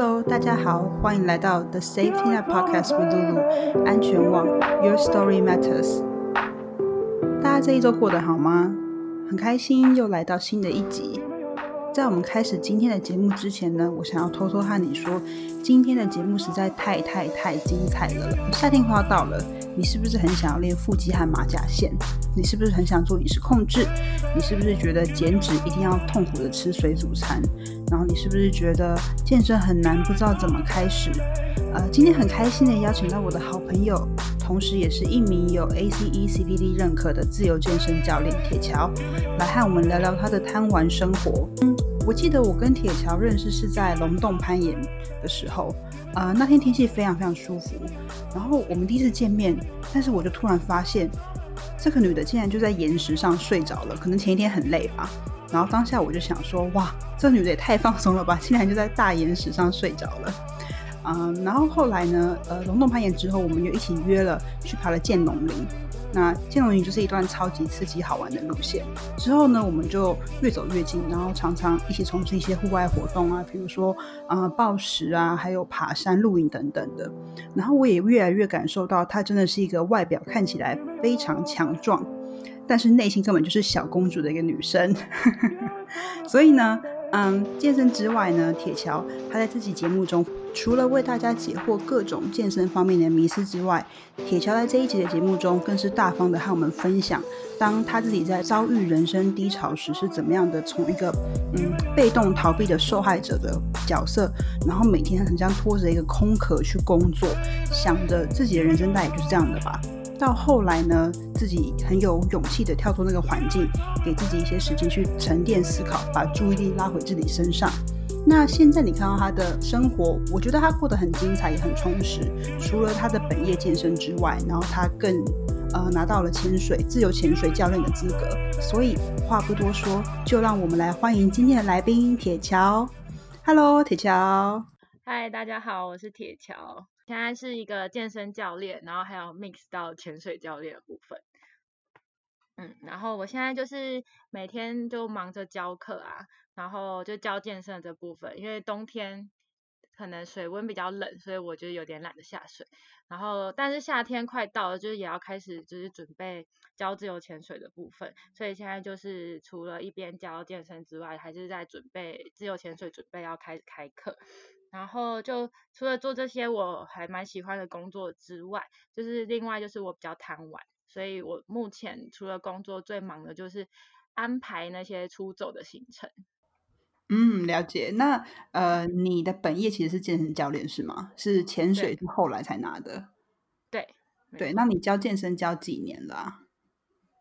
Hello，大家好，欢迎来到 The Safety Net Podcast with Lulu 安全网 Your Story Matters。大家这一周过得好吗？很开心又来到新的一集。在我们开始今天的节目之前呢，我想要偷偷和你说，今天的节目实在太太太精彩了。夏天快要到了，你是不是很想要练腹肌和马甲线？你是不是很想做饮食控制？你是不是觉得减脂一定要痛苦的吃水煮餐？然后你是不是觉得健身很难，不知道怎么开始？呃，今天很开心的邀请到我的好朋友，同时也是一名有 ACE CPD 认可的自由健身教练铁桥，来和我们聊聊他的贪玩生活。嗯，我记得我跟铁桥认识是在龙洞攀岩的时候，呃，那天天气非常非常舒服，然后我们第一次见面，但是我就突然发现。这个女的竟然就在岩石上睡着了，可能前一天很累吧。然后当下我就想说，哇，这女的也太放松了吧，竟然就在大岩石上睡着了。嗯，然后后来呢，呃，龙洞攀岩之后，我们就一起约了去爬了剑龙林。那剑龙营就是一段超级刺激好玩的路线。之后呢，我们就越走越近，然后常常一起从事一些户外活动啊，比如说啊暴食啊，还有爬山、露营等等的。然后我也越来越感受到，她真的是一个外表看起来非常强壮，但是内心根本就是小公主的一个女生。所以呢。嗯，健身之外呢，铁桥他在这期节目中，除了为大家解惑各种健身方面的迷思之外，铁桥在这一集的节目中，更是大方的和我们分享，当他自己在遭遇人生低潮时，是怎么样的从一个嗯被动逃避的受害者的角色，然后每天很像拖着一个空壳去工作，想着自己的人生大概就是这样的吧。到后来呢，自己很有勇气的跳出那个环境，给自己一些时间去沉淀思考，把注意力拉回自己身上。那现在你看到他的生活，我觉得他过得很精彩，也很充实。除了他的本业健身之外，然后他更呃拿到了潜水自由潜水教练的资格。所以话不多说，就让我们来欢迎今天的来宾铁桥。Hello，铁桥。嗨，大家好，我是铁桥。现在是一个健身教练，然后还有 mix 到潜水教练的部分。嗯，然后我现在就是每天就忙着教课啊，然后就教健身的这部分。因为冬天可能水温比较冷，所以我就有点懒得下水。然后，但是夏天快到了，就是也要开始就是准备教自由潜水的部分。所以现在就是除了一边教健身之外，还是在准备自由潜水，准备要开始开课。然后就除了做这些我还蛮喜欢的工作之外，就是另外就是我比较贪玩，所以我目前除了工作最忙的就是安排那些出走的行程。嗯，了解。那呃，你的本业其实是健身教练是吗？是潜水是后来才拿的？对对。那你教健身教几年了？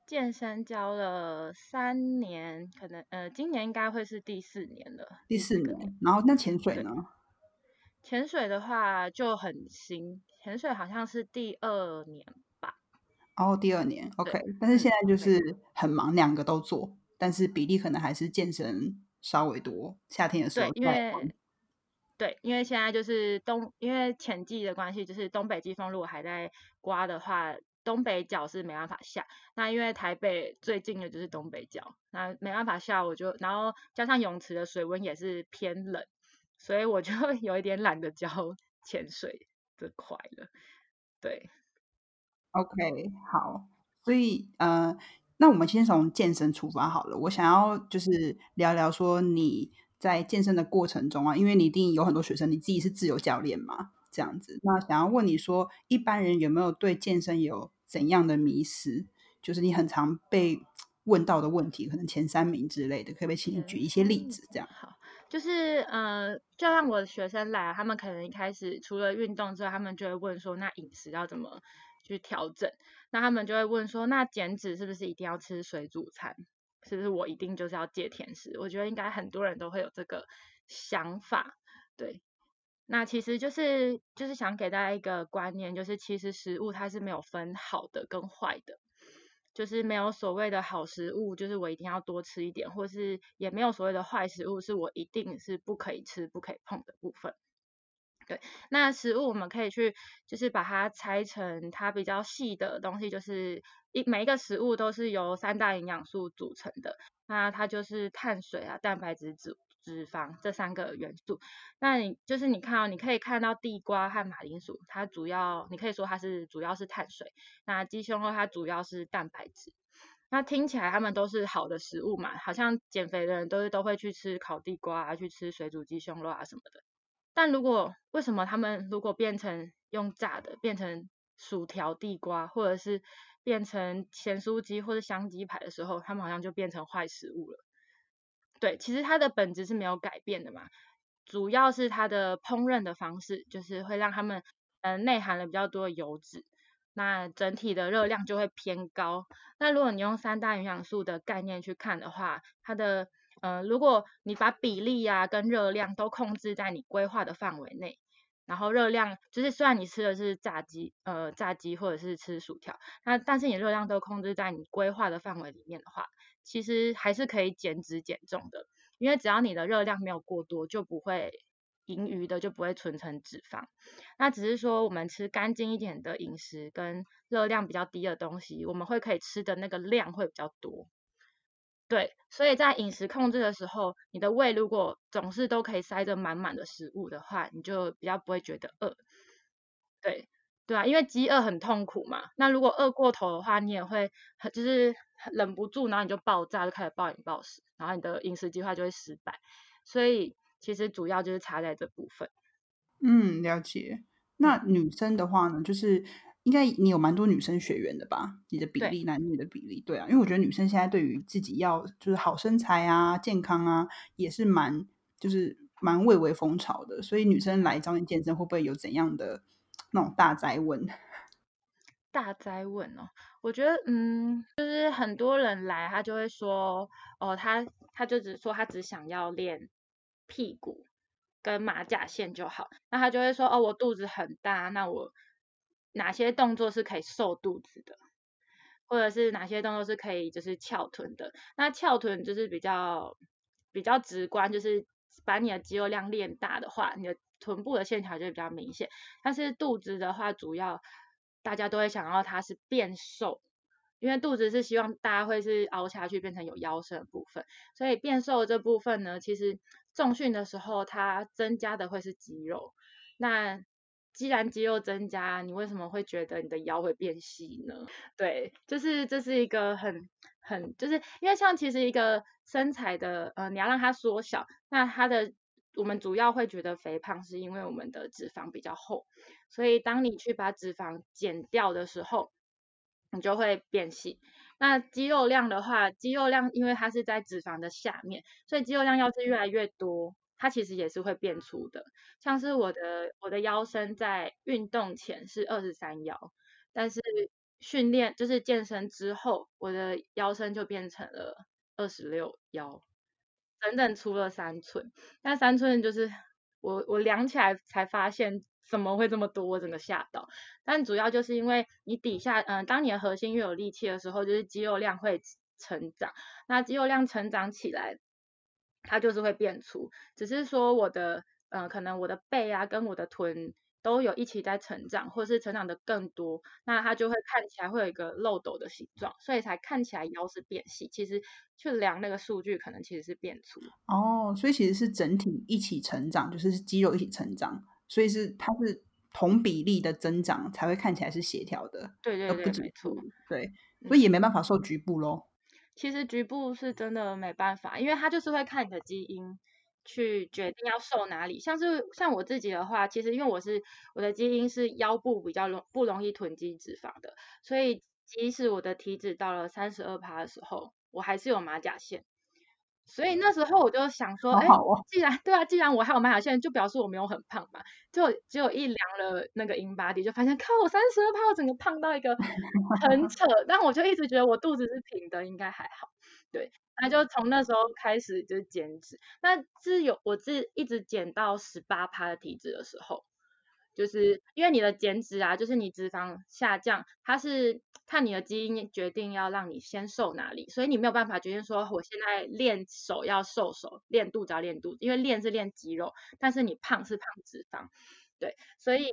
健身教了三年，可能呃，今年应该会是第四年了。第四年。然后那潜水呢？潜水的话就很新，潜水好像是第二年吧。哦，第二年，OK。但是现在就是很忙，两个都做，但是比例可能还是健身稍微多。夏天的时候，对，因为对，因为现在就是东，因为前季的关系，就是东北季风如果还在刮的话，东北角是没办法下。那因为台北最近的就是东北角，那没办法下，我就然后加上泳池的水温也是偏冷。所以我就 有一点懒得教 潜水这块了，对，OK，好，所以呃，那我们先从健身出发好了。我想要就是聊聊说你在健身的过程中啊，因为你一定有很多学生，你自己是自由教练嘛，这样子。那想要问你说，一般人有没有对健身有怎样的迷失？就是你很常被 问到的问题，可能前三名之类的，可不可以请你举一些例子？这样好。就是呃，就让我的学生来，他们可能一开始除了运动之外，他们就会问说，那饮食要怎么去调整？那他们就会问说，那减脂是不是一定要吃水煮餐？是不是我一定就是要戒甜食？我觉得应该很多人都会有这个想法，对。那其实就是就是想给大家一个观念，就是其实食物它是没有分好的跟坏的。就是没有所谓的好食物，就是我一定要多吃一点，或是也没有所谓的坏食物，是我一定是不可以吃、不可以碰的部分。对，那食物我们可以去，就是把它拆成它比较细的东西，就是一每一个食物都是由三大营养素组成的，那它就是碳水啊、蛋白质、脂脂肪这三个元素。那你就是你看哦，你可以看到地瓜和马铃薯，它主要你可以说它是主要是碳水。那鸡胸肉它主要是蛋白质。那听起来它们都是好的食物嘛，好像减肥的人都是都会去吃烤地瓜啊，去吃水煮鸡胸肉啊什么的。但如果为什么他们如果变成用炸的，变成薯条地瓜，或者是变成咸酥鸡或者香鸡排的时候，他们好像就变成坏食物了？对，其实它的本质是没有改变的嘛，主要是它的烹饪的方式，就是会让他们嗯内含了比较多的油脂。那整体的热量就会偏高。那如果你用三大营养素的概念去看的话，它的呃，如果你把比例呀跟热量都控制在你规划的范围内，然后热量就是虽然你吃的是炸鸡，呃，炸鸡或者是吃薯条，那但是你热量都控制在你规划的范围里面的话，其实还是可以减脂减重的，因为只要你的热量没有过多，就不会。盈余的就不会存成脂肪，那只是说我们吃干净一点的饮食跟热量比较低的东西，我们会可以吃的那个量会比较多。对，所以在饮食控制的时候，你的胃如果总是都可以塞着满满的食物的话，你就比较不会觉得饿。对，对啊，因为饥饿很痛苦嘛。那如果饿过头的话，你也会就是忍不住，然后你就爆炸，就开始暴饮暴食，然后你的饮食计划就会失败。所以。其实主要就是差在这部分。嗯，了解。那女生的话呢，就是应该你有蛮多女生学员的吧？你的比例，男女的比例，对啊。因为我觉得女生现在对于自己要就是好身材啊、健康啊，也是蛮就是蛮蔚为风潮的。所以女生来找你健身，会不会有怎样的那种大灾问？大灾问哦，我觉得嗯，就是很多人来，他就会说哦，他他就只说他只想要练。屁股跟马甲线就好，那他就会说哦，我肚子很大，那我哪些动作是可以瘦肚子的，或者是哪些动作是可以就是翘臀的？那翘臀就是比较比较直观，就是把你的肌肉量练大的话，你的臀部的线条就比较明显。但是肚子的话，主要大家都会想要它是变瘦。因为肚子是希望大家会是凹下去变成有腰身的部分，所以变瘦这部分呢，其实重训的时候它增加的会是肌肉。那既然肌肉增加，你为什么会觉得你的腰会变细呢？对，就是这是一个很很就是因为像其实一个身材的呃你要让它缩小，那它的我们主要会觉得肥胖是因为我们的脂肪比较厚，所以当你去把脂肪减掉的时候。你就会变细。那肌肉量的话，肌肉量因为它是在脂肪的下面，所以肌肉量要是越来越多，它其实也是会变粗的。像是我的我的腰身在运动前是二十三腰，但是训练就是健身之后，我的腰身就变成了二十六腰，整整粗了三寸。那三寸就是我我量起来才发现。怎么会这么多？我整个吓到。但主要就是因为你底下，嗯，当你的核心越有力气的时候，就是肌肉量会成长。那肌肉量成长起来，它就是会变粗。只是说我的，呃，可能我的背啊跟我的臀都有一起在成长，或者是成长的更多，那它就会看起来会有一个漏斗的形状，所以才看起来腰是变细。其实去量那个数据，可能其实是变粗。哦，所以其实是整体一起成长，就是肌肉一起成长。所以是它是同比例的增长才会看起来是协调的，对对对，没错，对，所以也没办法瘦局部喽。其实局部是真的没办法，因为它就是会看你的基因去决定要瘦哪里。像是像我自己的话，其实因为我是我的基因是腰部比较容不容易囤积脂肪的，所以即使我的体脂到了三十二趴的时候，我还是有马甲线。所以那时候我就想说，哎，既然对啊，既然我还有马甲线，就表示我没有很胖嘛。就只有一量了那个 in body，就发现靠，我三十二胖，整个胖到一个很 扯。但我就一直觉得我肚子是平的，应该还好。对，那就从那时候开始就减脂。那自有我自一直减到十八趴的体脂的时候。就是因为你的减脂啊，就是你脂肪下降，它是看你的基因决定要让你先瘦哪里，所以你没有办法决定说我现在练手要瘦手，练肚子要练肚子，因为练是练肌肉，但是你胖是胖脂肪，对，所以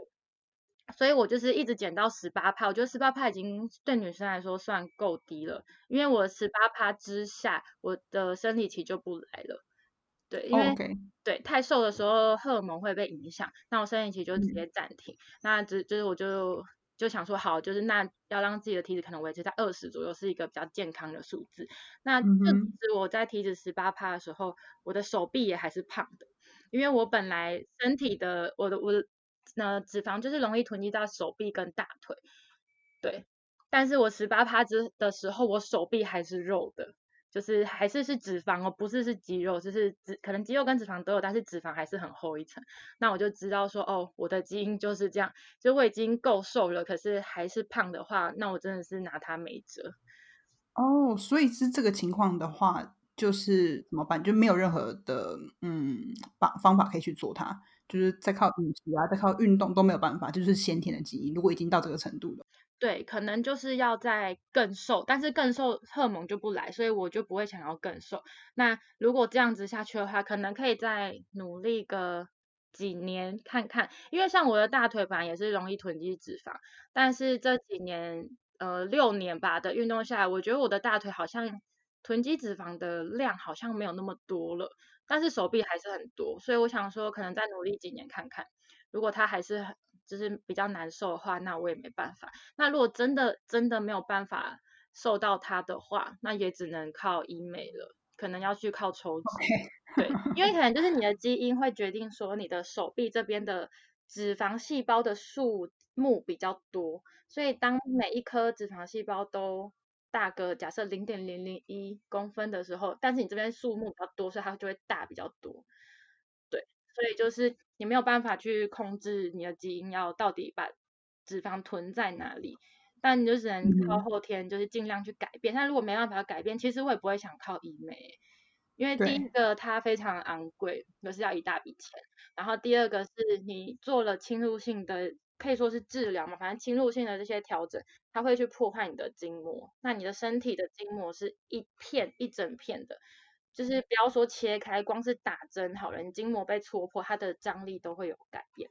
所以我就是一直减到十八趴，我觉得十八趴已经对女生来说算够低了，因为我十八趴之下，我的生理期就不来了。对，因为对太瘦的时候荷尔蒙会被影响，那我生理期就直嗯接暂停。那只就是我就就想说，好，就是那要让自己的体脂可能维持在二十左右，是一个比较健康的数字。那就嗯哼其实我在体脂十八趴的时候，我的手臂也还是胖的，因为我本来身体的我的我的呃脂肪就是容易囤积到手臂跟大腿，对。但是我十八趴之的时候，我手臂还是肉的，就是还是是脂肪哦，不是是肌肉，就是脂可能肌肉跟脂肪都有，但是脂肪还是很厚一层。那我就知道说，哦，我的基因就是这样，就我已经够瘦了，可是还是胖的话，那我真的是拿它没辙。哦，所以是这个情况的话，就是怎么办？就没有任何的嗯方方法可以去做它，就是再靠饮食啊，再靠运动都没有办法，就是先天的基因。如果已经到这个程度了，对，可能就是要再更瘦，但是更瘦荷尔蒙就不来，所以我就不会想要更瘦。那如果这样子下去的话，可能可以再努力个几年看看，因为像我的大腿本来也是容易囤积脂肪，但是这几年呃六年吧的运动下来，我觉得我的大腿好像囤积脂肪的量好像没有那么多了，但是手臂还是很多，所以我想说可能再努力几年看看，如果它还是很就是比较难受的话，那我也没办法。那如果真的真的没有办法受到它的话，那也只能靠医美了，可能要去靠抽脂。对，因为可能就是你的基因会决定说你的手臂这边的脂肪细胞的数目比较多，所以当每一颗脂肪细胞都大个假设零点零零一公分的时候，但是你这边数目比较多，所以它就会大比较多。对，所以就是你没有办法去控制你的基因要到底把脂肪囤在哪里，但你就只能靠嗯后天，就是尽量去改变。但如果没办法改变，其实我也不会想靠医美，因为第一个它非常昂贵，就是要一大笔钱，然后第二个是你做了侵入性的，可以说是治疗嘛，反正侵入性的这些调整，它会去破坏你的筋膜，那你的身体的筋膜是一片一整片的。就是不要说切开，光是打针好了，你筋膜被戳破，它的张力都会有改变。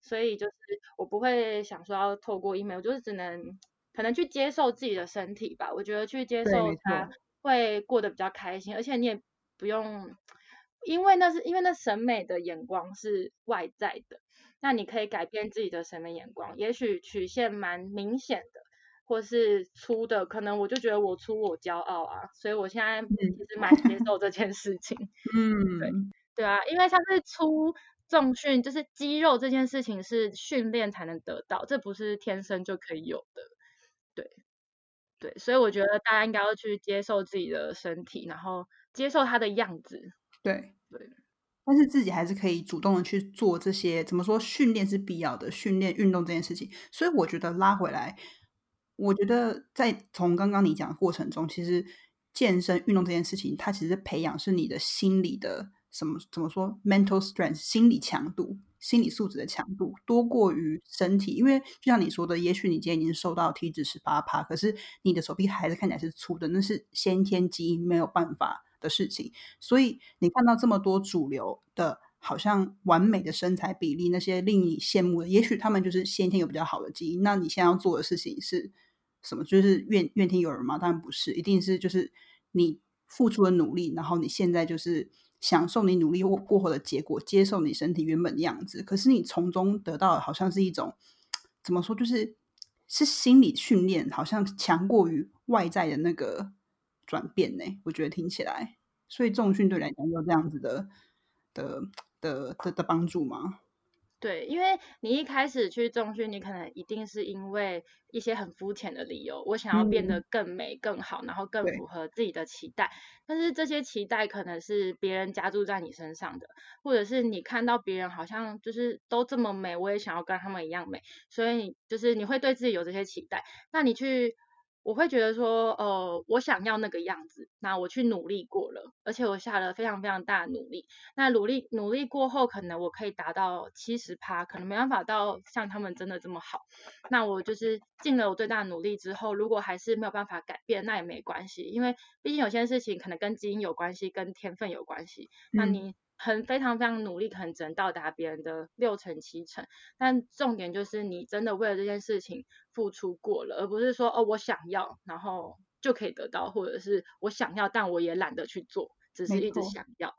所以就是我不会想说要透过医美，我就是只能可能去接受自己的身体吧。我觉得去接受它会过得比较开心，而且你也不用，因为那是因为那审美的眼光是外在的，那你可以改变自己的审美眼光，也许曲线蛮明显的。或是粗的，可能我就觉得我粗我骄傲啊，所以我现在其实蛮接受这件事情。嗯，对对啊，因为像是粗重训，就是肌肉这件事情是训练才能得到，这不是天生就可以有的。对，对，所以我觉得大家应该要去接受自己的身体，然后接受它的样子。对对。但是自己还是可以主动的去做这些，怎么说？训练是必要的，训练运动这件事情。所以我觉得拉回来，我觉得在从刚刚你讲的过程中，其实健身运动这件事情，它其实培养是你的心理的什么怎么说？mental strength 心理强度、心理素质的强度多过于身体。因为就像你说的，也许你今天已经瘦到体脂十八趴，可是你的手臂还是看起来是粗的，那是先天基因没有办法的事情。所以你看到这么多主流的。好像完美的身材比例，那些令你羡慕的，也许他们就是先天有比较好的基因。那你现在要做的事情是什么？就是怨怨天尤人吗？当然不是，一定是就是你付出的努力，然后你现在就是享受你努力过过后的结果，接受你身体原本的样子。可是你从中得到好像是一种怎么说？就是是心理训练，好像强过于外在的那个转变呢。我觉得听起来，所以重训对来讲有这样子的的的的的帮助吗？对，因为你一开始去重训，你可能一定是因为一些很肤浅的理由，我想要变得嗯更美、更好，然后更符合自己的期待。但是这些期待可能是别人加注在你身上的，或者是你看到别人好像就是都这么美，我也想要跟他们一样美，所以你就是你会对自己有这些期待。那你去，我会觉得说，呃，我想要那个样子，那我去努力过了，而且我下了非常非常大的努力。那努力努力过后，可能我可以达到七十趴，可能没办法到像他们真的这么好。那我就是尽了我最大的努力之后，如果还是没有办法改变，那也没关系，因为毕竟有些事情可能跟基因有关系，跟天分有关系。那嗯你很非常非常努力，可能只能到达别人的六成七成，但重点就是你真的为了这件事情付出过了，而不是说哦我想要，然后就可以得到，或者是我想要，但我也懒得去做，只是一直想要。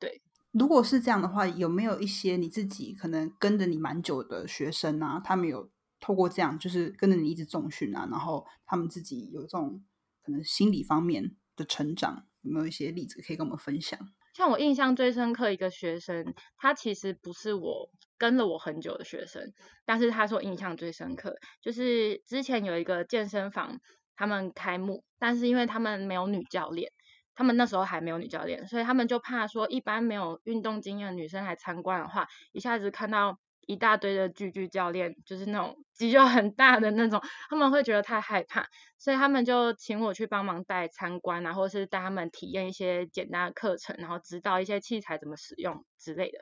对如果是这样的话，有没有一些你自己可能跟着你蛮久的学生啊，他们有透过这样，就是跟着你一直重训啊，然后他们自己有这种可能心理方面的成长，有没有一些例子可以跟我们分享？像我印象最深刻一个学生，他其实不是我跟了我很久的学生，但是他说印象最深刻，就是之前有一个健身房，他们开幕，但是因为他们没有女教练，他们那时候还没有女教练，所以他们就怕说一般没有运动经验的女生来参观的话，一下子看到。一大堆的巨巨教练，就是那种肌肉很大的那种，他们会觉得太害怕，所以他们就请我去帮忙带参观，然后是带他们体验一些简单的课程，然后指导一些器材怎么使用之类的。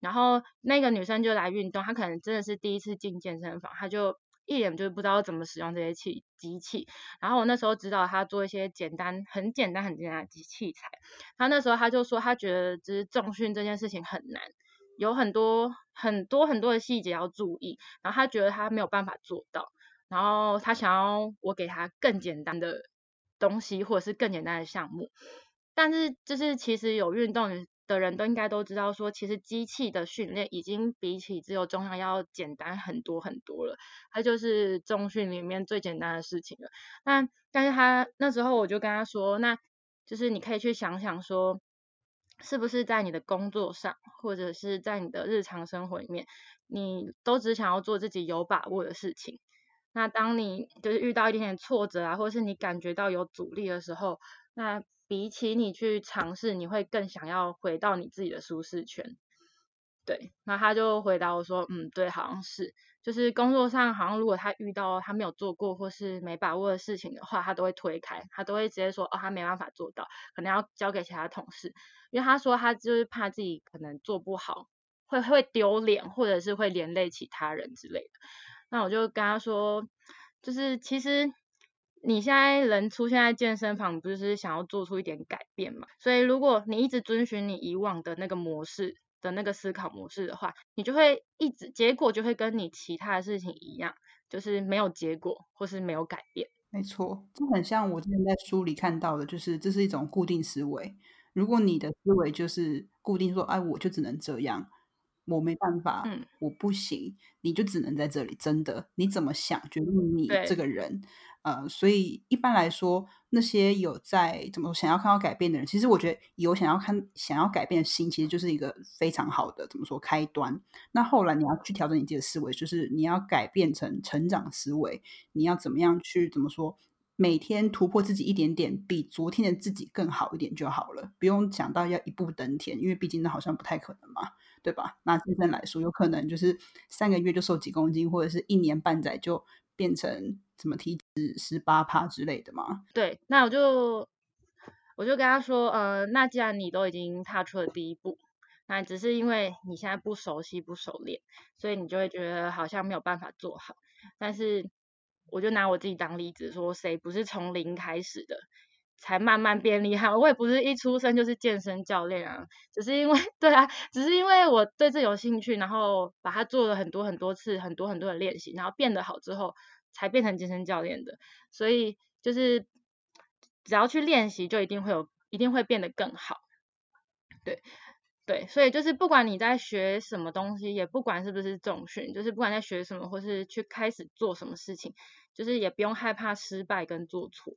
然后那个女生就来运动，她可能真的是第一次进健身房，她就一脸就是不知道怎么使用这些器机器。然后我那时候指导她做一些简单、很简单、很简单的机器材。她那时候她就说，她觉得就是重训这件事情很难。有很多很多很多的细节要注意，然后他觉得他没有办法做到，然后他想要我给他更简单的东西，或者是更简单的项目。但是就是其实有运动的人都应该都知道，说其实机器的训练已经比起自由重量要简单很多很多了，它就是中训里面最简单的事情了。那但是他那时候我就跟他说，那就是你可以去想想说。是不是在你的工作上，或者是在你的日常生活里面，你都只想要做自己有把握的事情？那当你就是遇到一点点挫折啊，或者是你感觉到有阻力的时候，那比起你去尝试，你会更想要回到你自己的舒适圈。对，那他就回答我说，嗯，对，好像是，就是工作上好像如果他遇到他没有做过或是没把握的事情的话，他都会推开，他都会直接说，哦，他没办法做到，可能要交给其他同事，因为他说他就是怕自己可能做不好，会会丢脸，或者是会连累其他人之类的。那我就跟他说，就是其实你现在人出现在健身房，不是想要做出一点改变嘛？所以如果你一直遵循你以往的那个模式。的那个思考模式的话，你就会一直结果就会跟你其他的事情一样，就是没有结果或是没有改变。没错，这很像我之前在书里看到的，就是这是一种固定思维。如果你的思维就是固定说，哎，我就只能这样，我没办法，嗯，我不行，你就只能在这里。真的，你怎么想决定你这个人。呃，所以一般来说，那些有在怎么想要看到改变的人，其实我觉得有想要看、想要改变的心，其实就是一个非常好的怎么说开端。那后来你要去调整你自己的思维，就是你要改变成成长思维，你要怎么样去怎么说，每天突破自己一点点，比昨天的自己更好一点就好了，不用想到要一步登天，因为毕竟那好像不太可能嘛，对吧？拿健身来说，有可能就是三个月就瘦几公斤，或者是一年半载就变成。什么体脂十八帕之类的吗？对，那我就我就跟他说，呃，那既然你都已经踏出了第一步，那只是因为你现在不熟悉、不熟练，所以你就会觉得好像没有办法做好。但是我就拿我自己当例子，说谁不是从零开始的，才慢慢变厉害？我也不是一出生就是健身教练啊，只是因为 对啊，只是因为我对这有兴趣，然后把它做了很多很多次，很多很多的练习，然后变得好之后。才变成健身教练的，所以就是只要去练习，就一定会有，一定会变得更好。对，对，所以就是不管你在学什么东西，也不管是不是重训，就是不管在学什么，或是去开始做什么事情，就是也不用害怕失败跟做错。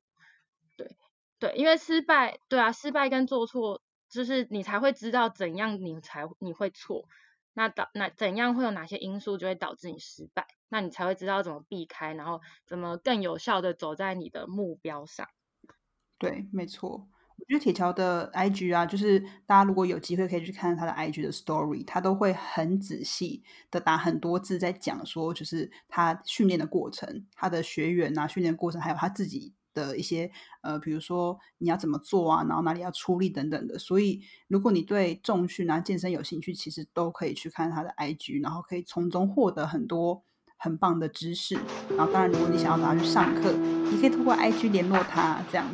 对，对，因为失败，对啊，失败跟做错，就是你才会知道怎样你才你会错。那导那怎样会有哪些因素就会导致你失败？那你才会知道怎么避开，然后怎么更有效的走在你的目标上。对，没错。我觉得铁桥的 IG 啊，就是大家如果有机会可以去看他的 IG 的 Story，他都会很仔细的打很多字在讲说，就是他训练的过程，他的学员啊训练过程，还有他自己。的一些呃，比如说你要怎么做啊，然后哪里要出力等等的。所以，如果你对重训啊、健身有兴趣，其实都可以去看他的 IG，然后可以从中获得很多很棒的知识。然后，当然，如果你想要找他去上课，你可以通过 IG 联络他，这样。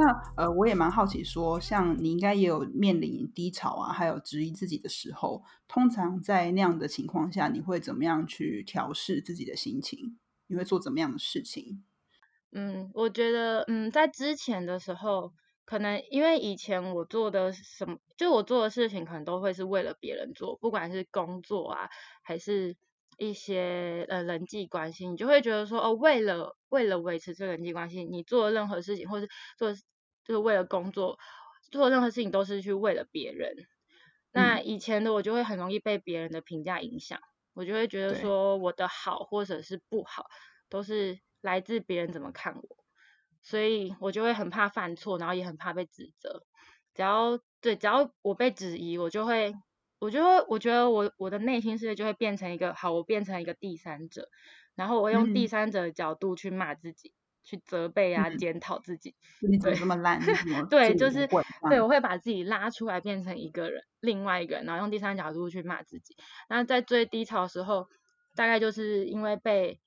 那呃，我也蛮好奇，说像你应该也有面临低潮啊，还有质疑自己的时候，通常在那样的情况下，你会怎么样去调试自己的心情？你会做怎么样的事情？嗯，我觉得，嗯，在之前的时候，可能因为以前我做的什么，就我做的事情，可能都会是为了别人做，不管是工作啊，还是一些呃人际关系，你就会觉得说，哦，为了为了维持这人际关系，你做任何事情，或是做就是为了工作，做任何事情都是去为了别人。那以前的我就会很容易被别人的评价影响，我就会觉得说，我的好或者是不好，都是。来自别人怎么看我，所以我就会很怕犯错，然后也很怕被指责。只要对，只要我被质疑，我就会，我就会，我觉得我我的内心世界就会变成一个好，我变成一个第三者，然后我用第三者的角度去骂自己，去责备啊，检讨自己。你怎么这么烂？对，就是对，我会把自己拉出来，变成一个人，另外一个人，然后用第三角度去骂自己。那在最低潮的时候，大概就是因为被。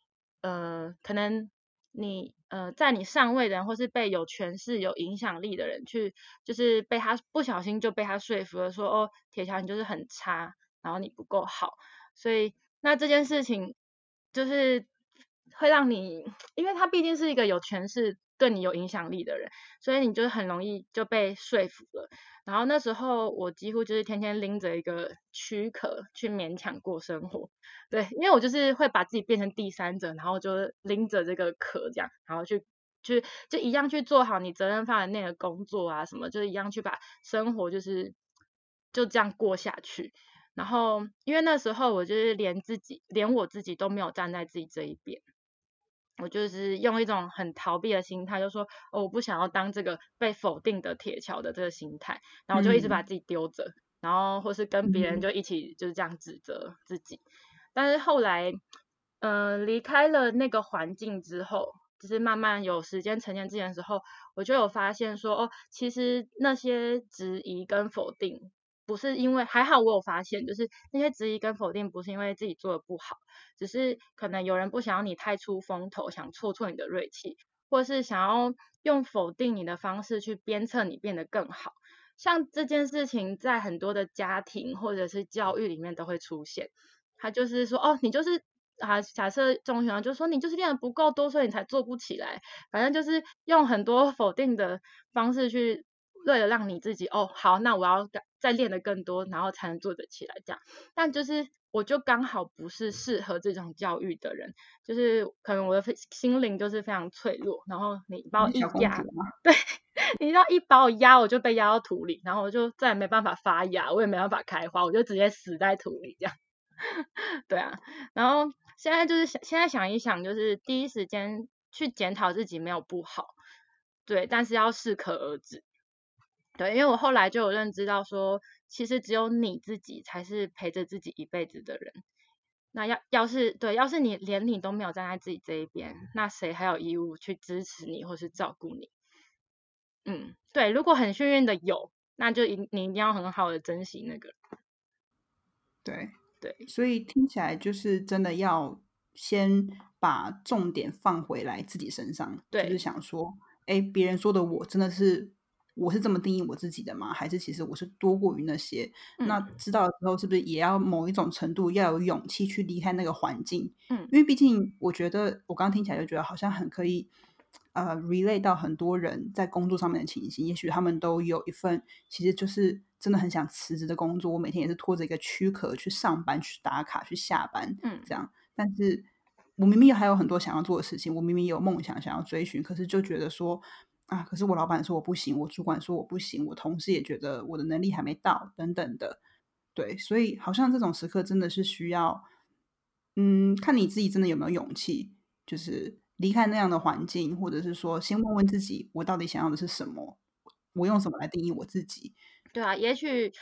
呃，可能你呃，在你上位的人，或是被有权势、有影响力的人去，就是被他不小心就被他说服了，说哦，铁桥你就是很差，然后你不够好，所以那这件事情就是会让你，因为他毕竟是一个有权势、对你有影响力的人，所以你就很容易就被说服了。然后那时候我几乎就是天天拎着一个躯壳去勉强过生活，对，因为我就是会把自己变成第三者，然后就拎着这个壳这样，然后去去就一样去做好你责任范围内的工作啊什么，就是一样去把生活就是就这样过下去。然后因为那时候我就是连自己连我自己都没有站在自己这一边。我就是用一种很逃避的心态，就说哦，我不想要当这个被否定的铁桥的这个心态，然后我就一直把自己丢着，然后或是跟别人就一起就是这样指责自己。但是后来，嗯，离开了那个环境之后，就是慢慢有时间沉淀自己的时候，我就有发现说，哦，其实那些质疑跟否定。不是因为还好，我有发现，就是那些质疑跟否定，不是因为自己做的不好，只是可能有人不想要你太出风头，想挫挫你的锐气，或是想要用否定你的方式去鞭策你变得更好。像这件事情，在很多的家庭或者是教育里面都会出现。他就是说，哦，你就是啊，假设中学就说你就是练的不够多，所以你才做不起来。反正就是用很多否定的方式去。为了让你自己哦好，那我要改再练的更多，然后才能做得起来这样。但就是我就刚好不是适合这种教育的人，就是可能我的心灵就是非常脆弱，然后你把我一压，对，你要一把我压，我就被压到土里，然后我就再也没办法发芽，我也没办法开花，我就直接死在土里这样。对啊，然后现在就是想现在想一想，就是第一时间去检讨自己没有不好，对，但是要适可而止。对，因为我后来就有认知到说，其实只有你自己才是陪着自己一辈子的人。那要要是对，要是你连你都没有站在自己这一边，那谁还有义务去支持你或是照顾你？嗯，对，如果很幸运的有，那就一你一定要很好的珍惜那个。对对，所以听起来就是真的要先把重点放回来自己身上，就是想说，哎，别人说的我真的是。我是这么定义我自己的吗？还是其实我是多过于那些？那知道了之后，是不是也要某一种程度要有勇气去离开那个环境？嗯，因为毕竟我觉得我刚刚听起来就觉得好像很可以，呃，relate 到很多人在工作上面的情形。也许他们都有一份其实就是真的很想辞职的工作。我每天也是拖着一个躯壳去上班、去打卡、去下班，嗯，这样。但是我明明还有很多想要做的事情，我明明有梦想想要追寻，可是就觉得说。啊！可是我老板说我不行，我主管说我不行，我同事也觉得我的能力还没到，等等的。对，所以好像这种时刻真的是需要，嗯，看你自己真的有没有勇气，就是离开那样的环境，或者是说先问问自己，我到底想要的是什么？我用什么来定义我自己？对啊，也许。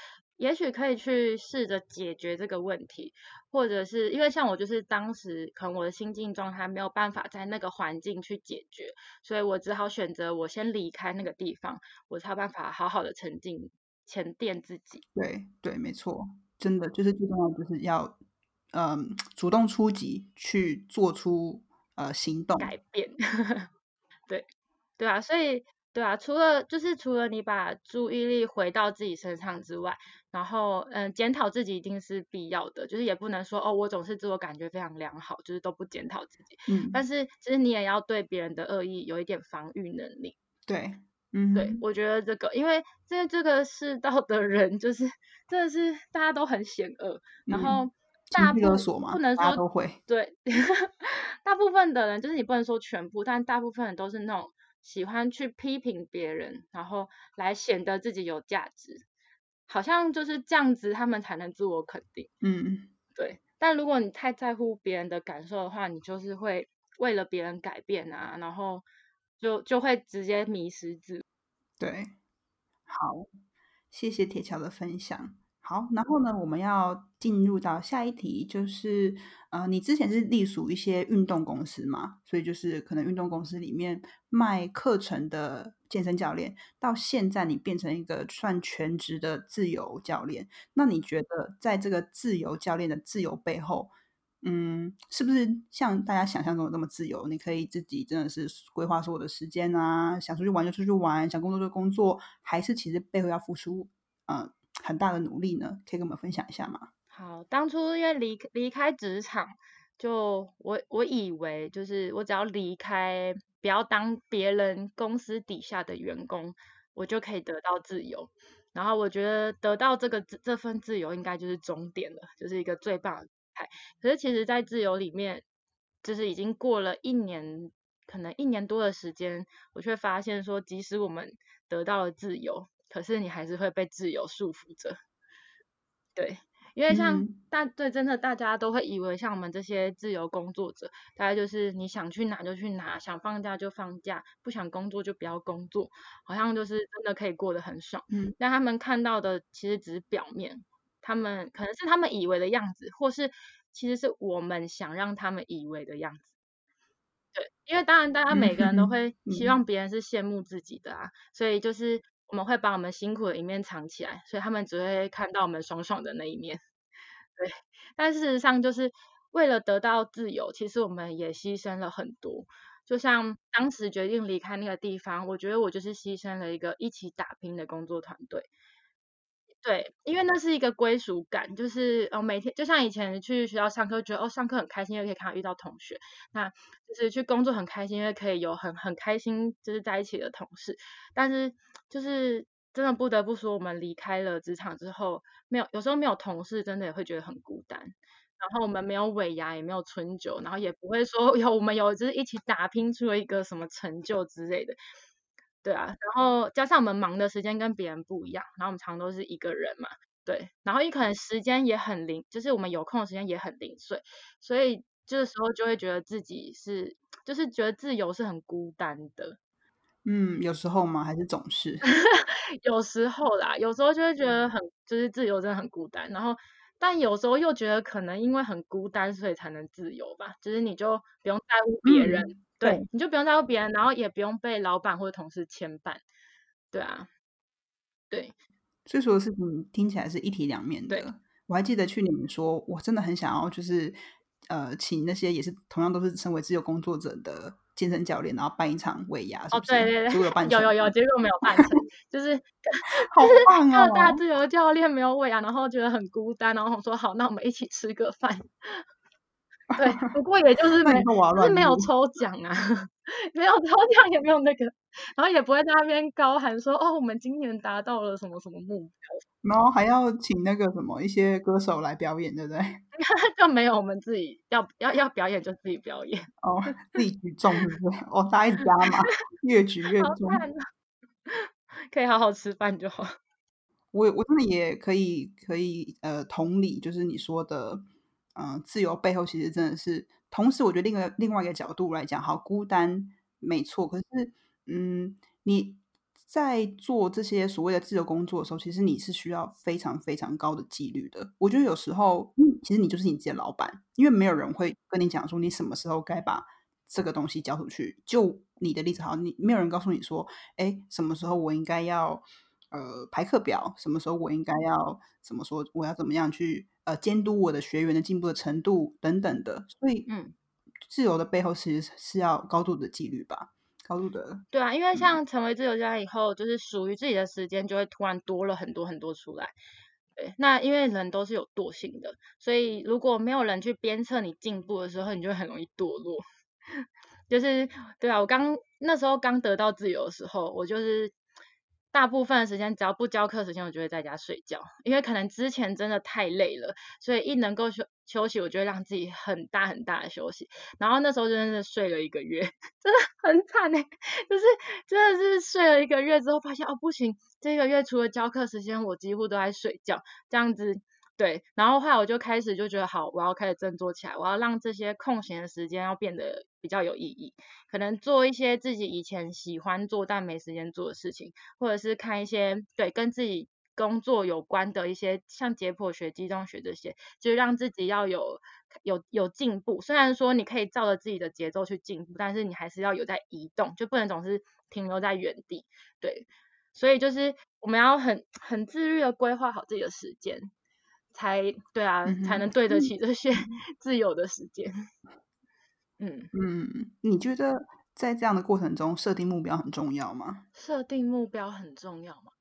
也许可以去试着解决这个问题，或者是因为像我就是当时可能我的心境状态没有办法在那个环境去解决，所以我只好选择我先离开那个地方，我才有办法好好的沉浸沉淀自己。对对，没错，真的就是最重要就是要嗯主动出击去做出呃行动改变。对对啊，所以对啊，除了就是除了你把注意力回到自己身上之外，然后嗯，检讨自己一定是必要的，就是也不能说哦，我总是自我感觉非常良好，就是都不检讨自己。嗯，但是其实你也要对别人的恶意有一点防御能力。对，嗯，对，我觉得这个，因为这这个世道的人，就是真的是大家都很险恶，然后大部不能说都会，对，大部分的人就是你不能说全部，但大部分人都是那种。喜欢去批评别人，然后来显得自己有价值，好像就是这样子，他们才能自我肯定。嗯，对。但如果你太在乎别人的感受的话，你就是会为了别人改变啊，然后就就会直接迷失自。对，好，谢谢铁桥的分享。好，然后呢，我们要进入到下一题，就是呃，你之前是隶属一些运动公司嘛，所以就是可能运动公司里面卖课程的健身教练，到现在你变成一个算全职的自由教练，那你觉得在这个自由教练的自由背后，嗯，是不是像大家想象中的那么自由？你可以自己真的是规划所有的时间啊，想出去玩就出去玩，想工作就工作，还是其实背后要付出，嗯？很大的努力呢，可以跟我们分享一下吗？好，当初因为离离开职场，就我我以为就是我只要离开，不要当别人公司底下的员工，我就可以得到自由。然后我觉得得到这个这份自由应该就是终点了，就是一个最棒的态。可是其实，在自由里面，就是已经过了一年，可能一年多的时间，我却发现说，即使我们得到了自由。可是你还是会被自由束缚着，对，因为像大对真的大家都会以为像我们这些自由工作者，大概就是你想去哪就去哪，想放假就放假，不想工作就不要工作，好像就是真的可以过得很爽。嗯，但他们看到的其实只是表面，他们可能是他们以为的样子，或是其实是我们想让他们以为的样子。对，因为当然大家每个人都 会希望别人是羡慕自己的啊，所以就是。我们会把我们辛苦的一面藏起来，所以他们只会看到我们爽爽的那一面。对，但事实上就是为了得到自由，其实我们也牺牲了很多。就像当时决定离开那个地方，我觉得我就是牺牲了一个一起打拼的工作团队。对，因为那是一个归属感，就是哦，每天就像以前去学校上课，觉得哦上课很开心，因为可以看到遇到同学；那就是去工作很开心，因为可以有很很开心就是在一起的同事。但是就是真的不得不说，我们离开了职场之后，没有有时候没有同事，真的也会觉得很孤单。然后我们没有尾牙，也没有春酒，然后也不会说 有我们有就是一起打拼出了一个什么成就之类的。对啊，然后加上我们忙的时间跟别人不一样，然后我们常都是一个人嘛，对，然后也可能时间也很零，就是我们有空的时间也很零碎，所以这个时候就会觉得自己是，就是觉得自由是很孤单的。嗯，有时候吗？还是总是？有时候啦，有时候就会觉得很，就是自由真的很孤单，然后但有时候又觉得可能因为很孤单，所以才能自由吧，就是你就不用在乎别人。对，你就不用在乎别人，然后也不用被老板或者同事牵绊，对啊，对，所以说的事情听起来是一体两面的。我还记得去年说，我真的很想要，就是呃，请那些也是同样都是身为自由工作者的健身教练，然后办一场尾牙，哦，对对对，有办有有有，结果没有办成，就是 好棒哦，大自由教练没有尾牙，然后觉得很孤单，然后我说好，那我们一起吃个饭。对，不过也就是没，是 没有抽奖啊，没有抽奖，也没有那个，然后也不会在那边高喊说，哦，我们今年达到了什么什么目标，然后还要请那个什么一些歌手来表演，对不对？就没有，我们自己要要要表演就自己表演，哦，自己举重是不是？哦，大家加嘛，越举越重，可以好好吃饭就好。我我真的也可以可以呃同理，就是你说的。嗯，自由背后其实真的是，同时我觉得另外另外一个角度来讲，好孤单，没错。可是，嗯，你在做这些所谓的自由工作的时候，其实你是需要非常非常高的纪律的。我觉得有时候，嗯，其实你就是你自己的老板，因为没有人会跟你讲说你什么时候该把这个东西交出去。就你的例子，好，你没有人告诉你说，哎，什么时候我应该要呃排课表，什么时候我应该要怎么说，我要怎么样去。呃，监督我的学员的进步的程度等等的，所以，嗯，自由的背后其实是要高度的纪律吧。高度的。对啊，因为嗯像成为自由家以后，就是属于自己的时间就会突然多了很多很多出来。对，那因为人都是有惰性的，所以如果没有人去鞭策你进步的时候，你就很容易堕落。就是对啊，我刚那时候刚得到自由的时候，我就是大部分的时间只要不教课时间，我就会在家睡觉，因为可能之前真的太累了，所以一能够休休息，我就会让自己很大很大的休息。然后那时候真的是睡了一个月，真的很惨哎、就是真的是睡了一个月之后，发现哦不行，这个月除了教课时间，我几乎都在睡觉，这样子对。然后后来我就开始就觉得好，我要开始振作起来，我要让这些空闲的时间要变得比较有意义，可能做一些自己以前喜欢做但没时间做的事情，或者是看一些对跟自己工作有关的一些，像解剖学、机动学这些，就是让自己要有有有进步。虽然说你可以照着自己的节奏去进步，但是你还是要有在移动，就不能总是停留在原地。对，所以就是我们要很很自律的规划好自己的时间，才对啊，才能对得嗯起这些 自由的时间。嗯，嗯，你觉得在这样的过程中设定目标很重要吗？设定目标很重要吗？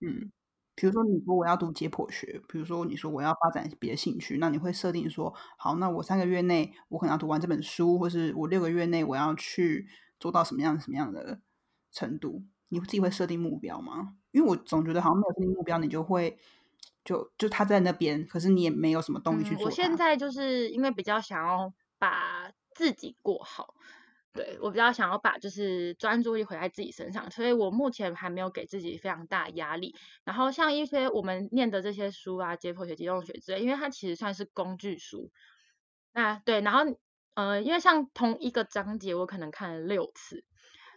嗯，比如说你说我要读解剖学，比如说你说我要发展别的兴趣，那你会设定说，好，那我三个月内我可能要读完这本书，或是我六个月内我要去做到什么样什么样的程度？你自己会设定目标吗？因为我总觉得好像没有设定目标，你就会就就他在那边，可是你也没有什么动力去嗯，做它。我现在就是因为比较想要把自己过好，对我比较想要把就是专注力回在自己身上，所以我目前还没有给自己非常大压力。然后像一些我们念的这些书啊，解剖学、机动学之类，因为它其实算是工具书。那对，然后呃，因为像同一个章节，我可能看了六次，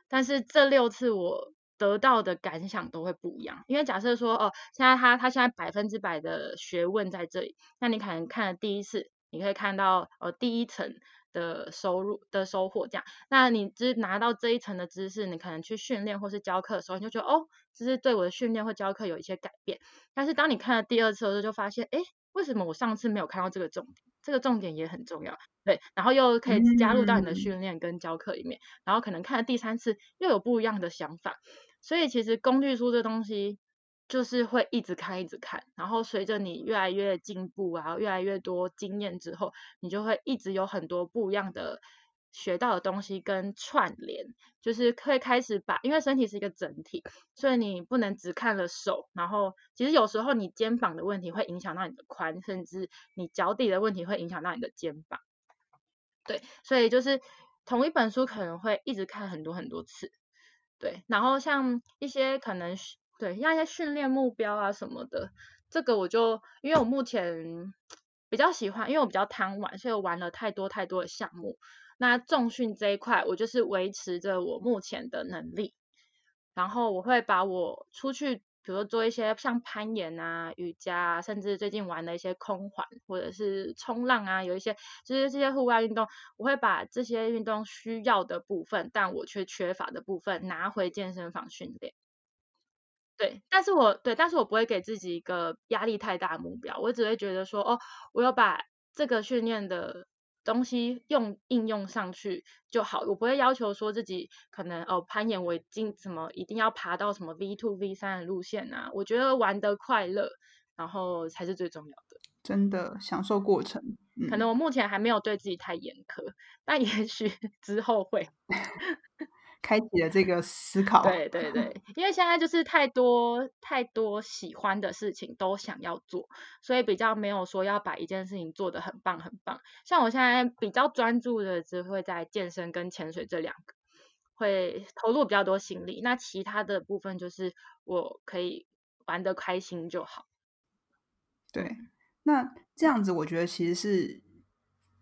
但是这六次我得到的感想都会不一样。因为假设说哦，现在他他现在百分之百的学问在这里，那你可能看了第一次，你可以看到呃第一层的收入的收获这样。那你只拿到这一层的知识，你可能去训练或是教课的时候，你就觉得哦，这是对我的训练或教课有一些改变。但是当你看了第二次的时候，就发现哎，为什么我上次没有看到这个重点？这个重点也很重要，对，然后又可以加入到你的嗯训练跟教课里面，然后可能看了第三次又有不一样的想法，所以其实工具书这东西就是会一直看一直看，然后随着你越来越进步啊，越来越多经验之后，你就会一直有很多不一样的学到的东西跟串联，就是会开始把，因为身体是一个整体，所以你不能只看了手，然后其实有时候你肩膀的问题会影响到你的髋，甚至你脚底的问题会影响到你的肩膀。对，所以就是同一本书可能会一直看很多很多次。对，然后像一些可能对像一些训练目标啊什么的，这个我就因为我目前比较喜欢，因为我比较贪玩，所以我玩了太多太多的项目。那重训这一块，我就是维持着我目前的能力，然后我会把我出去，比如说做一些像攀岩啊、瑜伽啊，甚至最近玩的一些空环或者是冲浪啊，有一些就是这些户外运动，我会把这些运动需要的部分，但我却缺乏的部分拿回健身房训练。对，但是我对，但是我不会给自己一个压力太大的目标，我只会觉得说，哦，我要把这个训练的东西用应用上去就好，我不会要求说自己可能哦攀岩我已经什么一定要爬到什么 V two V 三的路线啊，我觉得玩的快乐，然后才是最重要的。真的享受过程。嗯，可能我目前还没有对自己太严苛，但也许 之后会。开启了这个思考。对对对，因为现在就是太多太多喜欢的事情都想要做，所以比较没有说要把一件事情做得很棒很棒。像我现在比较专注的只会在健身跟潜水这两个，会投入比较多心力。那其他的部分就是我可以玩得开心就好。对，那这样子我觉得其实是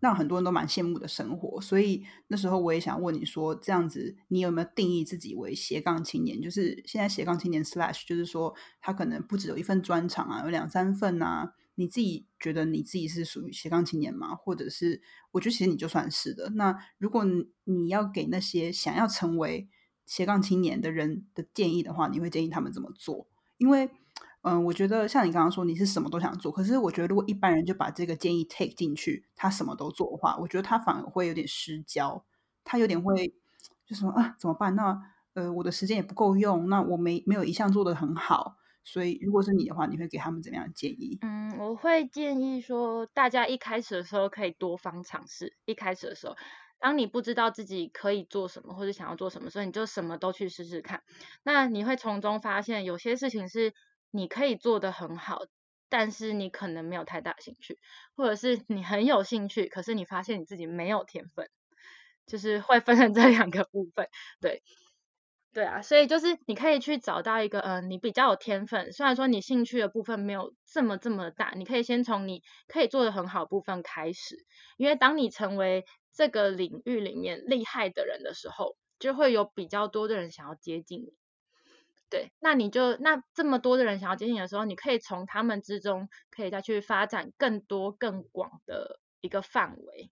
让很多人都蛮羡慕的生活。所以那时候我也想问你说，这样子你有没有定义自己为斜杠青年？就是现在斜杠青年 slash，就是说他可能不只有一份专长啊，有两三份啊。你自己觉得你自己是属于斜杠青年吗？或者是我觉得其实你就算是的。那如果你你要给那些想要成为斜杠青年的人的建议的话，你会建议他们怎么做？因为嗯，我觉得像你刚刚说你是什么都想做，可是我觉得如果一般人就把这个建议 take 进去，他什么都做的话，我觉得他反而会有点失焦，他有点会就什么啊怎么办？那呃我的时间也不够用，那我没没有一项做得很好。所以如果是你的话，你会给他们怎么样的建议？嗯，我会建议说，大家一开始的时候可以多方尝试。一开始的时候，当你不知道自己可以做什么或者想要做什么，所以你就什么都去试试看。那你会从中发现，有些事情是你可以做得很好，但是你可能没有太大兴趣，或者是你很有兴趣，可是你发现你自己没有天分，就是会分成这两个部分。对，对啊，所以就是你可以去找到一个，呃，你比较有天分，虽然说你兴趣的部分没有这么这么大，你可以先从你可以做的很好部分开始，因为当你成为这个领域里面厉害的人的时候，就会有比较多的人想要接近你。对，那你就那这么多的人想要接近你的时候，你可以从他们之中可以再去发展更多更广的一个范围。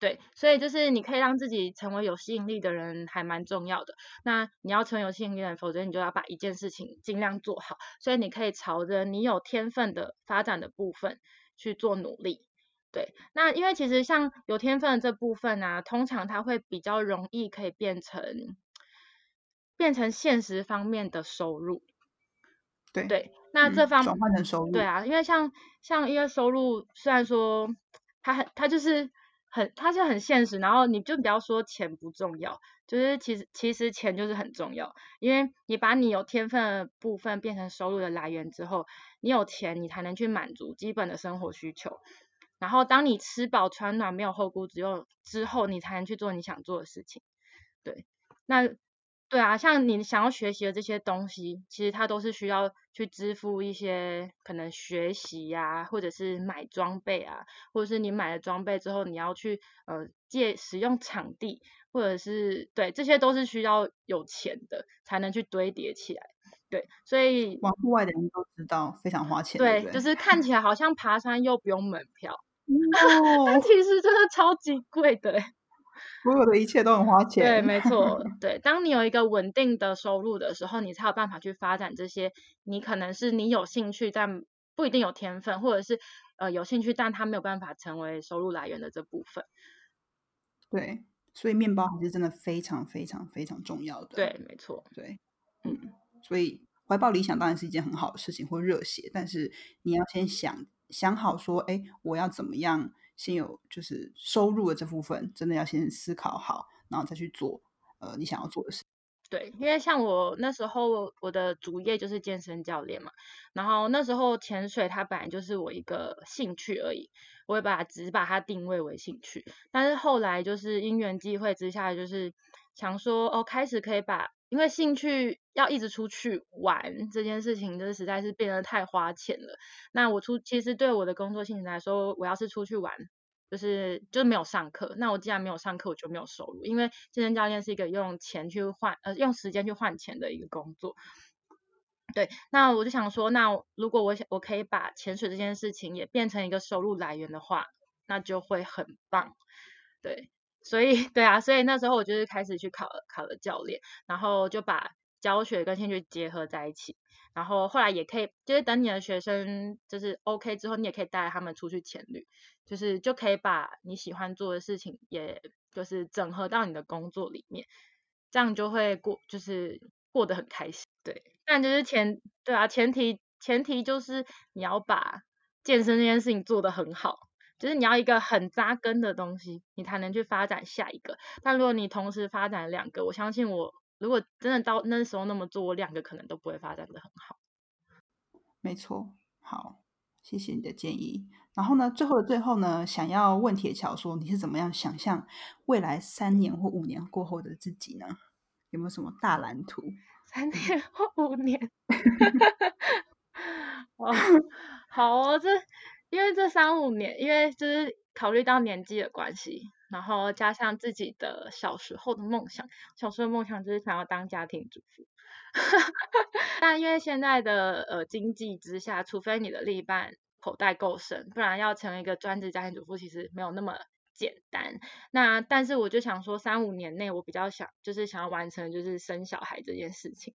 对，所以就是你可以让自己成为有吸引力的人，还蛮重要的。那你要成为有吸引力人，否则你就要把一件事情尽量做好。所以你可以朝着你有天分的发展的部分去做努力。对，那因为其实像有天分的这部分啊，通常它会比较容易可以变成变成现实方面的收入。对对，那这方转换成收入，对啊，因为像像因为收入虽然说它很它就是很它是很现实，然后你就不要说钱不重要，就是其实其实钱就是很重要，因为你把你有天分的部分变成收入的来源之后，你有钱你才能去满足基本的生活需求。然后，当你吃饱穿暖、没有后顾之忧之后，你才能去做你想做的事情。对，那对啊，像你想要学习的这些东西，其实它都是需要去支付一些可能学习呀，或者是买装备啊，或者是你买了装备之后，你要去呃借使用场地，或者是对，这些都是需要有钱的才能去堆叠起来。对，所以玩户外的人都知道非常花钱。对，就是看起来好像爬山又不用门票。哦，其实真的超级贵的，所有的一切都很花钱。对，没错，对。当你有一个稳定的收入的时候，你才有办法去发展这些。你可能是你有兴趣，但不一定有天分，或者是呃有兴趣，但他没有办法成为收入来源的这部分。对，所以面包还是真的非常非常非常重要的。对，没错。对，嗯，所以怀抱理想当然是一件很好的事情或热血，但是你要先想。想好说，哎，我要怎么样先有就是收入的这部分，真的要先思考好，然后再去做呃你想要做的事。对，因为像我那时候我的主业就是健身教练嘛，然后那时候潜水它本来就是我一个兴趣而已，我也把只把它定位为兴趣，但是后来就是因缘际会之下，就是想说哦，开始可以把。因为兴趣要一直出去玩这件事情，就是实在是变得太花钱了。那我出其实对我的工作性质来说，我要是出去玩，就是就没有上课。那我既然没有上课，我就没有收入。因为健身教练是一个用钱去换呃用时间去换钱的一个工作。对，那我就想说，那如果我想我可以把潜水这件事情也变成一个收入来源的话，那就会很棒。对。所以，对啊，所以那时候我就是开始去考了考了教练，然后就把教学跟兴趣结合在一起，然后后来也可以，就是等你的学生就是 OK 之后，你也可以带他们出去潜旅，就是就可以把你喜欢做的事情，也就是整合到你的工作里面，这样就会过，就是过得很开心。对，但就是前，对啊，前提前提就是你要把健身这件事情做得很好。就是你要一个很扎根的东西，你才能去发展下一个。但如果你同时发展两个，我相信我如果真的到那时候那么做，我两个可能都不会发展的很好。没错，好，谢谢你的建议。然后呢，最后的最后呢，想要问铁桥说，你是怎么样想象未来三年或五年过后的自己呢？有没有什么大蓝图？三年或五年？哦，好哦，这。因为这三五年，因为就是考虑到年纪的关系，然后加上自己的小时候的梦想，小时候梦想就是想要当家庭主妇。但因为现在的呃经济之下，除非你的另一半口袋够深，不然要成为一个专职家庭主妇，其实没有那么简单。那但是我就想说，三五年内我比较想就是想要完成就是生小孩这件事情。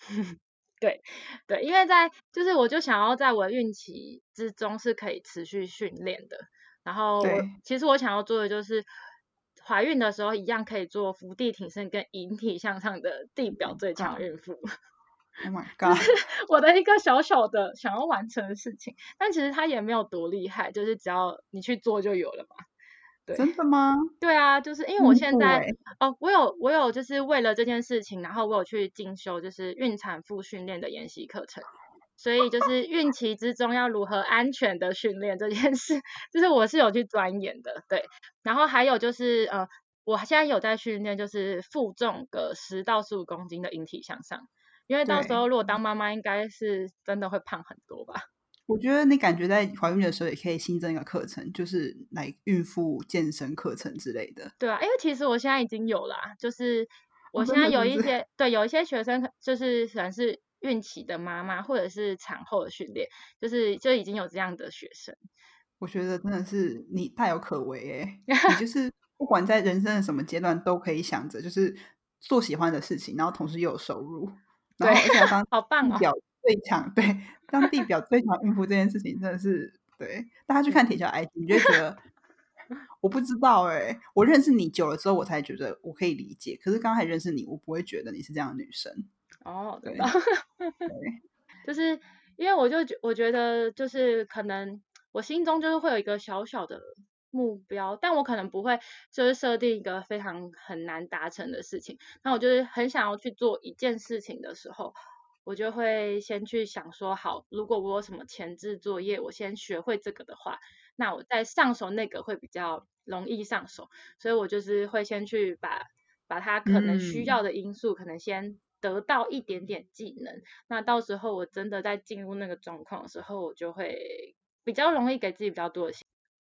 对，对，因为在就是我就想要在我的孕期之中是可以持续训练的，然后其实我想要做的就是怀孕的时候一样可以做伏地挺身跟引体向上的地表最强孕妇。Oh my god！我的一个小小的想要完成的事情，但其实它也没有多厉害，就是只要你去做就有了嘛。对，真的吗？对啊，就是因为我现在哦，我有我有就是为了这件事情，然后我有去进修就是孕产妇训练的研习课程，所以就是孕期之中要如何安全的训练这件事，就是我是有去钻研的。对，然后还有就是呃，我现在有在训练，就是负重个十到十五公斤的引体向上，因为到时候如果当妈妈，应该是真的会胖很多吧。我觉得你感觉在怀孕的时候也可以新增一个课程，就是来孕妇健身课程之类的。对啊，因为其实我现在已经有啦，就是我现在有一些对有一些学生，就是可能是孕期的妈妈或者是产后的训练，就是就已经有这样的学生。我觉得真的是你大有可为哎，你就是不管在人生的什么阶段都可以想着就是做喜欢的事情，然后同时又有收入，然后而且当好棒哦。最强 对，当地表最强孕妇这件事情真的是对，大家去看铁桥 IG，你就觉得我不知道哎，我认识你久了之后，我才觉得我可以理解。可是刚才认识你，我不会觉得你是这样的女生哦。对，就是因为我就觉我觉得就是可能我心中就是会有一个小小的目标，但我可能不会就是设定一个非常很难达成的事情。那我就是很想要去做一件事情的时候。我就会先去想说，好，如果我有什么前置作业，我先学会这个的话，那我再上手那个会比较容易上手。所以我就是会先去把把它可能需要的因素，可能先得到一点点技能。那到时候我真的在进入那个状况的时候，我就会比较容易给自己比较多的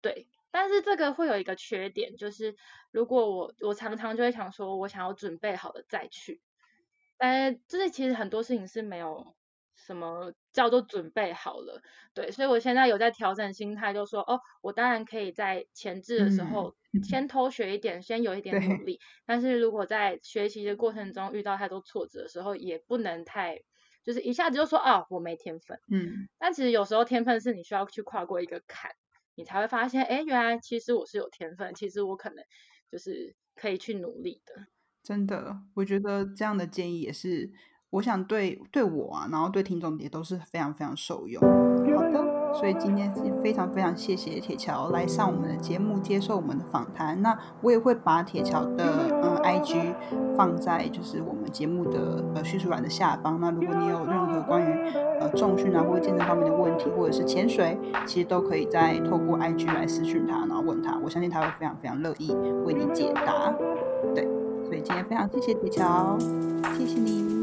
对。但是这个会有一个缺点，就是如果我我常常就会想说，我想要准备好了再去。呃，就是其实很多事情是没有什么叫做准备好了，对，所以我现在有在调整心态，就说哦，我当然可以在前置的时候先偷学一点，先有一点努力，但是如果在学习的过程中遇到太多挫折的时候，也不能太就是一下子就说哦，我没天分，嗯，但其实有时候天分是你需要去跨过一个坎，你才会发现，哎，原来其实我是有天分，其实我可能就是可以去努力的。真的，我觉得这样的建议也是，我想对对我啊，然后对听众也都是非常非常受用。好的，所以今天是非常非常谢谢铁桥来上我们的节目，接受我们的访谈。那我也会把铁桥的嗯 IG 放在就是我们节目的呃叙述栏的下方。那如果你有任何关于呃重训啊或者健身方面的问题，或者是潜水，其实都可以再透过 IG 来私讯他，然后问他，我相信他会非常非常乐意为你解答。对。所以今天非常谢谢铁桥，谢谢你。